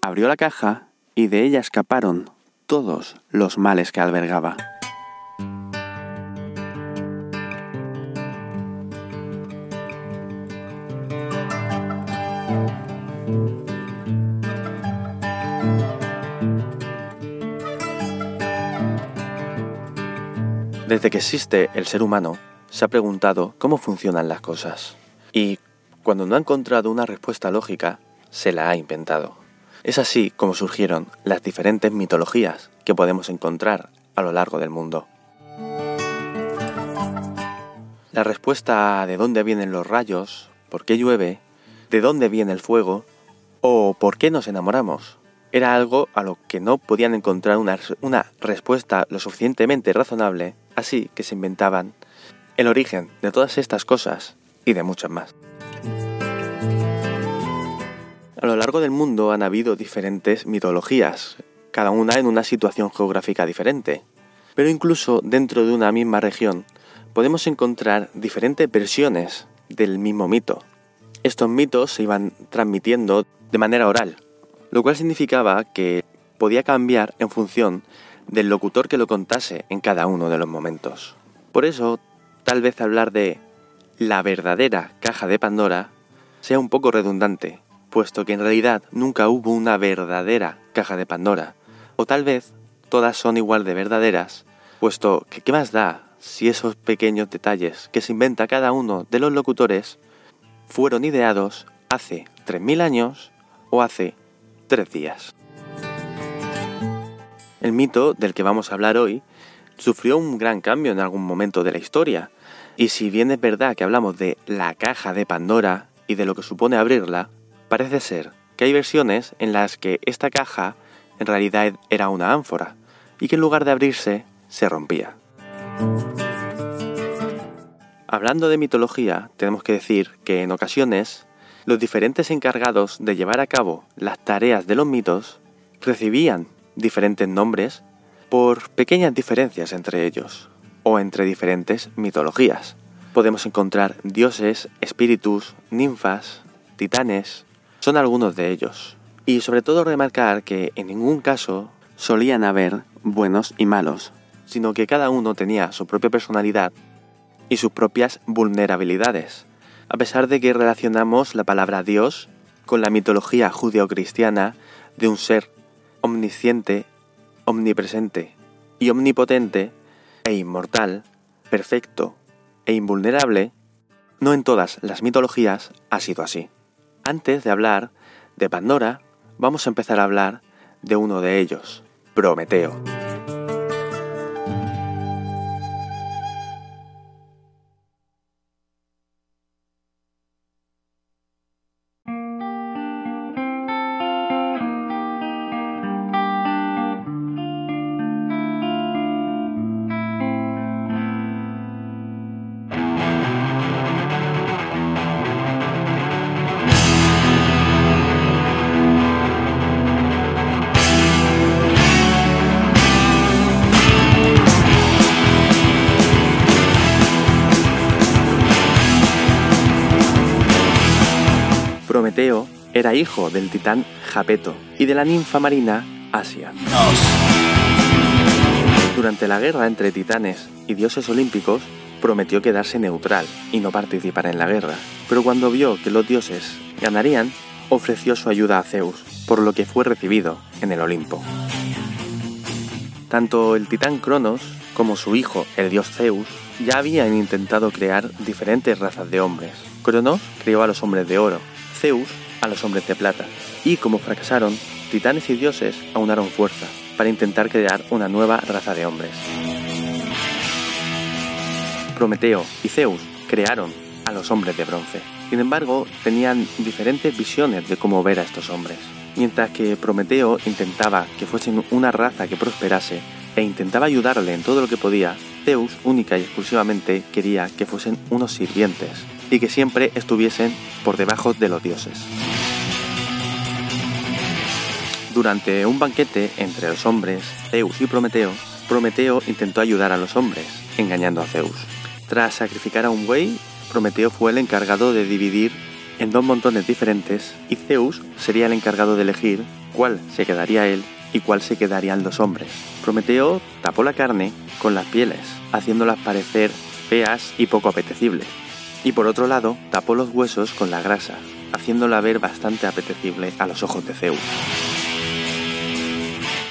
Abrió la caja y de ella escaparon todos los males que albergaba. Desde que existe el ser humano, se ha preguntado cómo funcionan las cosas. Y cuando no ha encontrado una respuesta lógica, se la ha inventado. Es así como surgieron las diferentes mitologías que podemos encontrar a lo largo del mundo. La respuesta de dónde vienen los rayos, por qué llueve, de dónde viene el fuego o por qué nos enamoramos era algo a lo que no podían encontrar una, una respuesta lo suficientemente razonable Así que se inventaban el origen de todas estas cosas y de muchas más. A lo largo del mundo han habido diferentes mitologías, cada una en una situación geográfica diferente. Pero incluso dentro de una misma región podemos encontrar diferentes versiones del mismo mito. Estos mitos se iban transmitiendo de manera oral, lo cual significaba que podía cambiar en función del locutor que lo contase en cada uno de los momentos. Por eso, tal vez hablar de la verdadera caja de Pandora sea un poco redundante, puesto que en realidad nunca hubo una verdadera caja de Pandora, o tal vez todas son igual de verdaderas, puesto que qué más da si esos pequeños detalles que se inventa cada uno de los locutores fueron ideados hace 3.000 años o hace 3 días. El mito del que vamos a hablar hoy sufrió un gran cambio en algún momento de la historia, y si bien es verdad que hablamos de la caja de Pandora y de lo que supone abrirla, parece ser que hay versiones en las que esta caja en realidad era una ánfora, y que en lugar de abrirse, se rompía. Hablando de mitología, tenemos que decir que en ocasiones los diferentes encargados de llevar a cabo las tareas de los mitos recibían diferentes nombres por pequeñas diferencias entre ellos o entre diferentes mitologías. Podemos encontrar dioses, espíritus, ninfas, titanes, son algunos de ellos. Y sobre todo remarcar que en ningún caso solían haber buenos y malos, sino que cada uno tenía su propia personalidad y sus propias vulnerabilidades. A pesar de que relacionamos la palabra Dios con la mitología judeocristiana de un ser omnisciente, omnipresente y omnipotente e inmortal, perfecto e invulnerable, no en todas las mitologías ha sido así. Antes de hablar de Pandora, vamos a empezar a hablar de uno de ellos, Prometeo. Era hijo del titán Japeto y de la ninfa marina Asia. Durante la guerra entre titanes y dioses olímpicos, prometió quedarse neutral y no participar en la guerra, pero cuando vio que los dioses ganarían, ofreció su ayuda a Zeus, por lo que fue recibido en el Olimpo. Tanto el titán Cronos como su hijo, el dios Zeus, ya habían intentado crear diferentes razas de hombres. Cronos creó a los hombres de oro, Zeus a los hombres de plata, y como fracasaron, titanes y dioses aunaron fuerza para intentar crear una nueva raza de hombres. Prometeo y Zeus crearon a los hombres de bronce. Sin embargo, tenían diferentes visiones de cómo ver a estos hombres. Mientras que Prometeo intentaba que fuesen una raza que prosperase e intentaba ayudarle en todo lo que podía, Zeus única y exclusivamente quería que fuesen unos sirvientes, y que siempre estuviesen por debajo de los dioses. Durante un banquete entre los hombres, Zeus y Prometeo, Prometeo intentó ayudar a los hombres, engañando a Zeus. Tras sacrificar a un buey, Prometeo fue el encargado de dividir en dos montones diferentes y Zeus sería el encargado de elegir cuál se quedaría él y cuál se quedarían los hombres. Prometeo tapó la carne con las pieles, haciéndolas parecer feas y poco apetecibles. Y por otro lado, tapó los huesos con la grasa, haciéndola ver bastante apetecible a los ojos de Zeus.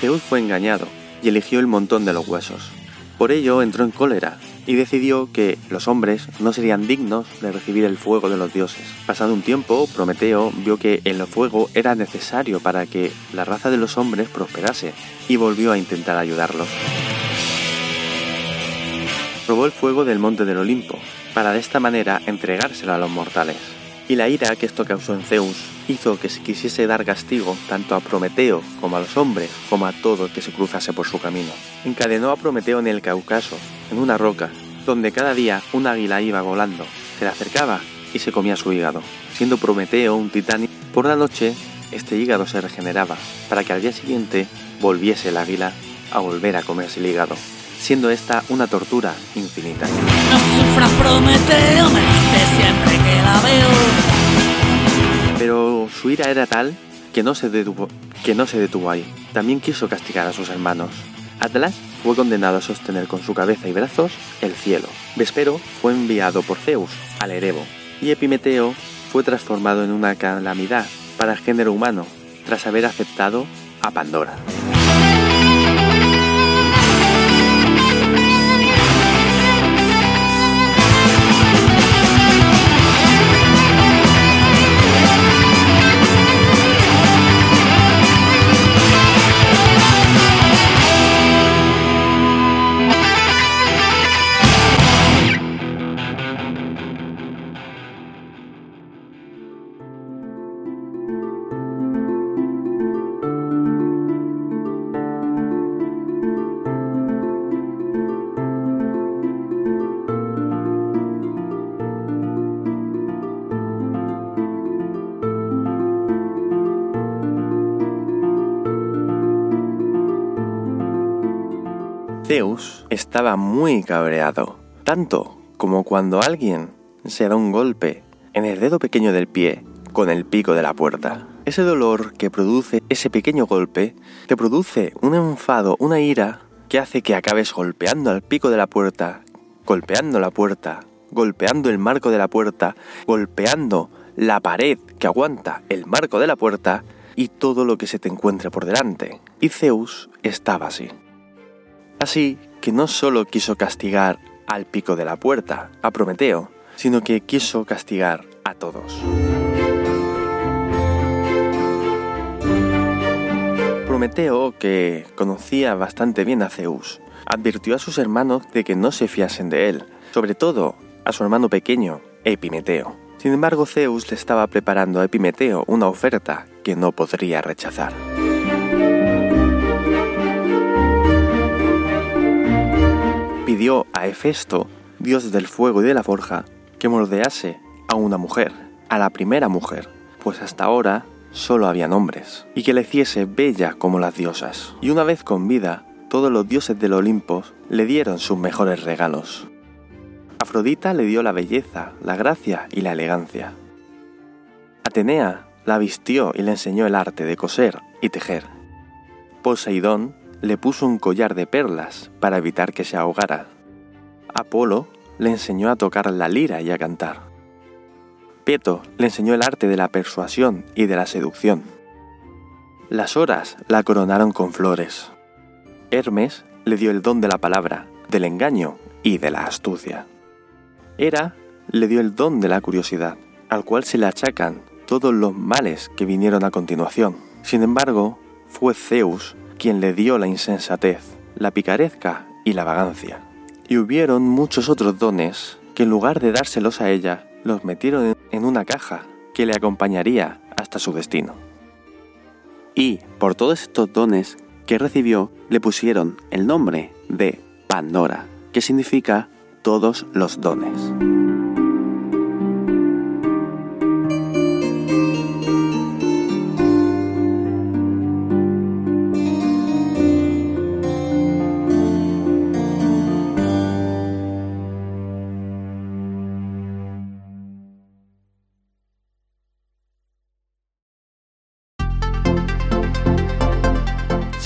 Zeus fue engañado y eligió el montón de los huesos. Por ello entró en cólera y decidió que los hombres no serían dignos de recibir el fuego de los dioses. Pasado un tiempo, Prometeo vio que el fuego era necesario para que la raza de los hombres prosperase y volvió a intentar ayudarlos. Robó el fuego del monte del Olimpo, para de esta manera entregárselo a los mortales. Y la ira que esto causó en Zeus hizo que se quisiese dar castigo tanto a Prometeo como a los hombres, como a todo el que se cruzase por su camino. Encadenó a Prometeo en el Cáucaso, en una roca, donde cada día un águila iba volando, se le acercaba y se comía su hígado. Siendo Prometeo un titán, por la noche este hígado se regeneraba, para que al día siguiente volviese el águila a volver a comerse el hígado, siendo esta una tortura infinita. No sufras, Prometeo, me dice siempre que la veo. Pero su ira era tal que no, se detuvo, que no se detuvo ahí. También quiso castigar a sus hermanos. Atlas fue condenado a sostener con su cabeza y brazos el cielo. Vespero fue enviado por Zeus al Erebo. Y Epimeteo fue transformado en una calamidad para el género humano tras haber aceptado a Pandora. Zeus estaba muy cabreado, tanto como cuando alguien se da un golpe en el dedo pequeño del pie con el pico de la puerta. Ese dolor que produce ese pequeño golpe te produce un enfado, una ira que hace que acabes golpeando al pico de la puerta, golpeando la puerta, golpeando el marco de la puerta, golpeando la pared que aguanta el marco de la puerta y todo lo que se te encuentre por delante. Y Zeus estaba así. Así que no solo quiso castigar al pico de la puerta, a Prometeo, sino que quiso castigar a todos. Prometeo, que conocía bastante bien a Zeus, advirtió a sus hermanos de que no se fiasen de él, sobre todo a su hermano pequeño, Epimeteo. Sin embargo, Zeus le estaba preparando a Epimeteo una oferta que no podría rechazar. Pidió a Hefesto, dios del fuego y de la forja, que moldease a una mujer, a la primera mujer, pues hasta ahora solo habían hombres, y que le hiciese bella como las diosas. Y una vez con vida, todos los dioses del Olimpo le dieron sus mejores regalos. Afrodita le dio la belleza, la gracia y la elegancia. Atenea la vistió y le enseñó el arte de coser y tejer. Poseidón le puso un collar de perlas para evitar que se ahogara. Apolo le enseñó a tocar la lira y a cantar. Peto le enseñó el arte de la persuasión y de la seducción. Las horas la coronaron con flores. Hermes le dio el don de la palabra, del engaño y de la astucia. Hera le dio el don de la curiosidad, al cual se le achacan todos los males que vinieron a continuación. Sin embargo, fue Zeus quien le dio la insensatez, la picarezca y la vagancia. Y hubieron muchos otros dones que en lugar de dárselos a ella, los metieron en una caja que le acompañaría hasta su destino. Y por todos estos dones que recibió, le pusieron el nombre de Pandora, que significa todos los dones.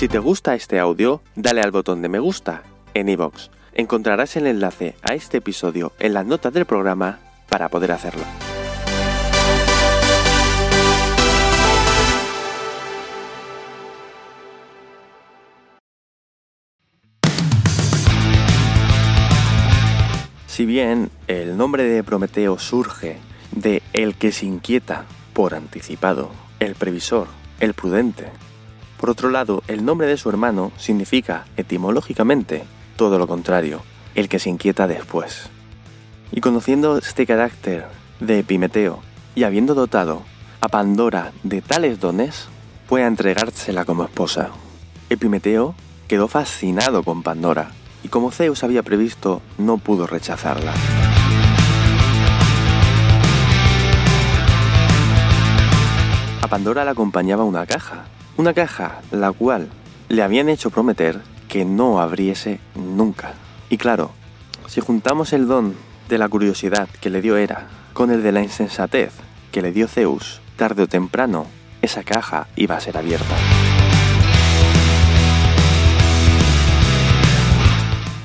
Si te gusta este audio, dale al botón de me gusta en iVoox. Encontrarás el enlace a este episodio en las notas del programa para poder hacerlo. Si bien el nombre de Prometeo surge de el que se inquieta por anticipado, el previsor, el prudente. Por otro lado, el nombre de su hermano significa etimológicamente todo lo contrario, el que se inquieta después. Y conociendo este carácter de Epimeteo y habiendo dotado a Pandora de tales dones, fue a entregársela como esposa. Epimeteo quedó fascinado con Pandora y como Zeus había previsto, no pudo rechazarla. A Pandora la acompañaba una caja, una caja la cual le habían hecho prometer que no abriese nunca. Y claro, si juntamos el don de la curiosidad que le dio Hera con el de la insensatez que le dio Zeus, tarde o temprano, esa caja iba a ser abierta.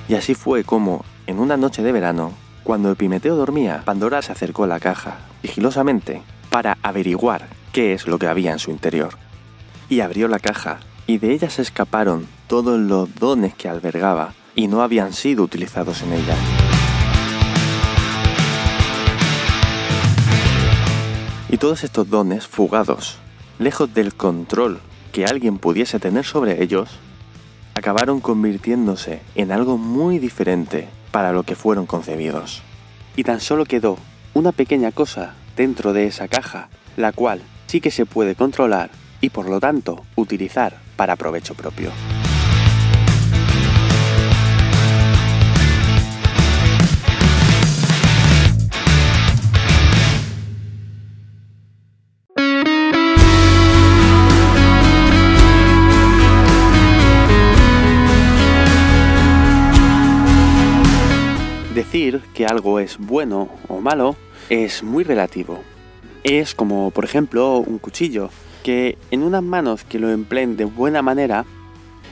Y así fue como, en una noche de verano, cuando Epimeteo dormía, Pandora se acercó a la caja, sigilosamente, para averiguar qué es lo que había en su interior. Y abrió la caja, y de ella se escaparon todos los dones que albergaba y no habían sido utilizados en ella. Y todos estos dones fugados, lejos del control que alguien pudiese tener sobre ellos, acabaron convirtiéndose en algo muy diferente para lo que fueron concebidos. Y tan solo quedó una pequeña cosa dentro de esa caja, la cual sí que se puede controlar y por lo tanto utilizar para provecho propio. Decir que algo es bueno o malo es muy relativo. Es como, por ejemplo, un cuchillo, que en unas manos que lo empleen de buena manera,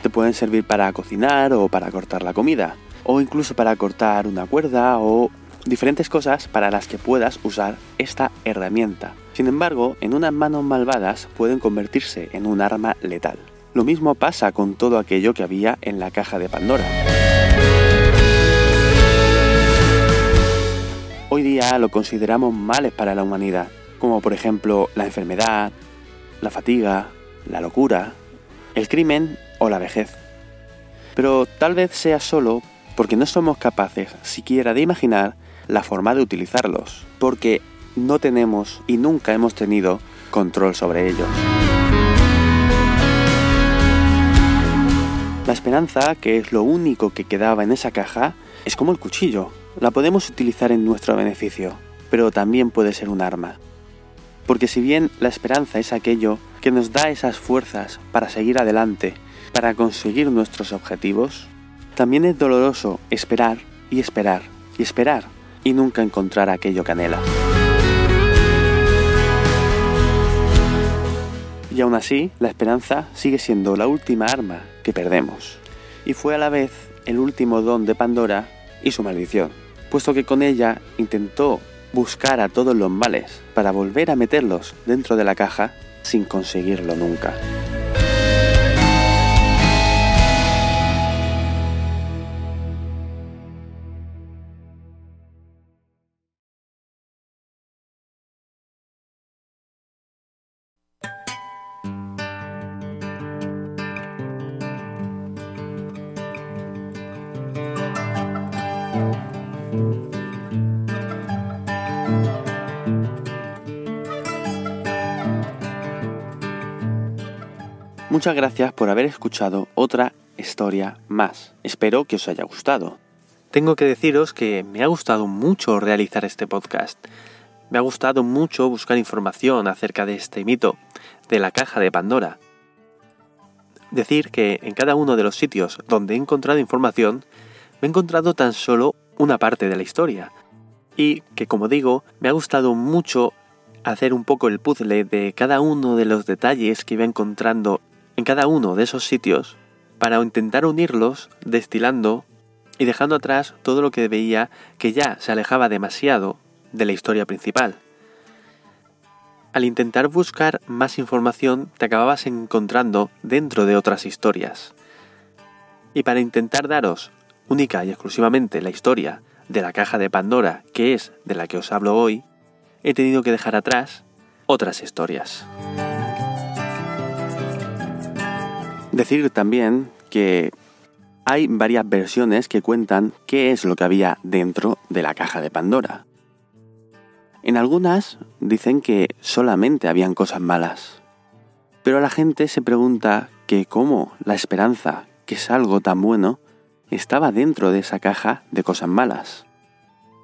te pueden servir para cocinar o para cortar la comida, o incluso para cortar una cuerda o diferentes cosas para las que puedas usar esta herramienta. Sin embargo, en unas manos malvadas pueden convertirse en un arma letal. Lo mismo pasa con todo aquello que había en la caja de Pandora. Hoy día lo consideramos males para la humanidad, como por ejemplo la enfermedad, la fatiga, la locura, el crimen o la vejez. Pero tal vez sea solo porque no somos capaces siquiera de imaginar la forma de utilizarlos, porque no tenemos y nunca hemos tenido control sobre ellos. La esperanza, que es lo único que quedaba en esa caja, es como el cuchillo. La podemos utilizar en nuestro beneficio, pero también puede ser un arma. Porque si bien la esperanza es aquello que nos da esas fuerzas para seguir adelante, para conseguir nuestros objetivos, también es doloroso esperar y esperar y esperar y nunca encontrar aquello que anhela. Y aún así, la esperanza sigue siendo la última arma que perdemos. Y fue a la vez el último don de Pandora y su maldición, puesto que con ella intentó buscar a todos los males para volver a meterlos dentro de la caja sin conseguirlo nunca. Muchas gracias por haber escuchado otra historia más. Espero que os haya gustado. Tengo que deciros que me ha gustado mucho realizar este podcast. Me ha gustado mucho buscar información acerca de este mito, de la caja de Pandora. Decir que en cada uno de los sitios donde he encontrado información, me he encontrado tan solo una parte de la historia. Y que, como digo, me ha gustado mucho hacer un poco el puzzle de cada uno de los detalles que iba encontrando en cada uno de esos sitios para intentar unirlos destilando y dejando atrás todo lo que veía que ya se alejaba demasiado de la historia principal. Al intentar buscar más información te acababas encontrando dentro de otras historias. Y para intentar daros única y exclusivamente la historia de la caja de Pandora, que es de la que os hablo hoy, he tenido que dejar atrás otras historias. Decir también que hay varias versiones que cuentan qué es lo que había dentro de la caja de Pandora. En algunas dicen que solamente habían cosas malas. Pero la gente se pregunta que cómo la esperanza, que es algo tan bueno, estaba dentro de esa caja de cosas malas.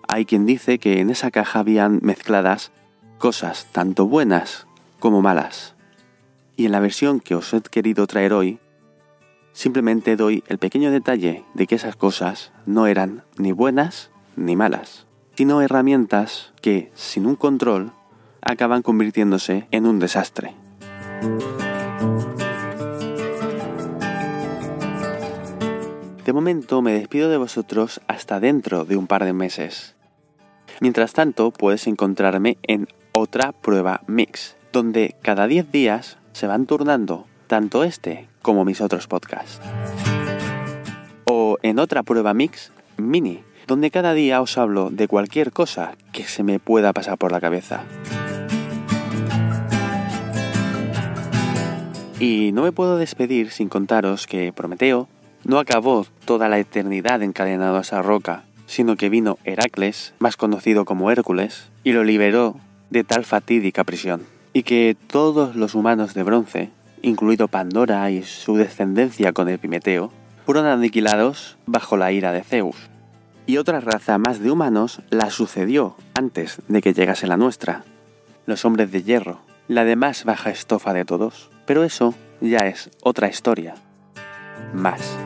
Hay quien dice que en esa caja habían mezcladas cosas tanto buenas como malas. Y en la versión que os he querido traer hoy, Simplemente doy el pequeño detalle de que esas cosas no eran ni buenas ni malas, sino herramientas que, sin un control, acaban convirtiéndose en un desastre. De momento me despido de vosotros hasta dentro de un par de meses. Mientras tanto, puedes encontrarme en otra prueba mix, donde cada 10 días se van turnando tanto este como mis otros podcasts. O en otra prueba mix mini, donde cada día os hablo de cualquier cosa que se me pueda pasar por la cabeza. Y no me puedo despedir sin contaros que Prometeo no acabó toda la eternidad encadenado a esa roca, sino que vino Heracles, más conocido como Hércules, y lo liberó de tal fatídica prisión. Y que todos los humanos de bronce incluido Pandora y su descendencia con Epimeteo, fueron aniquilados bajo la ira de Zeus. Y otra raza más de humanos la sucedió antes de que llegase la nuestra, los hombres de hierro, la de más baja estofa de todos. Pero eso ya es otra historia. Más.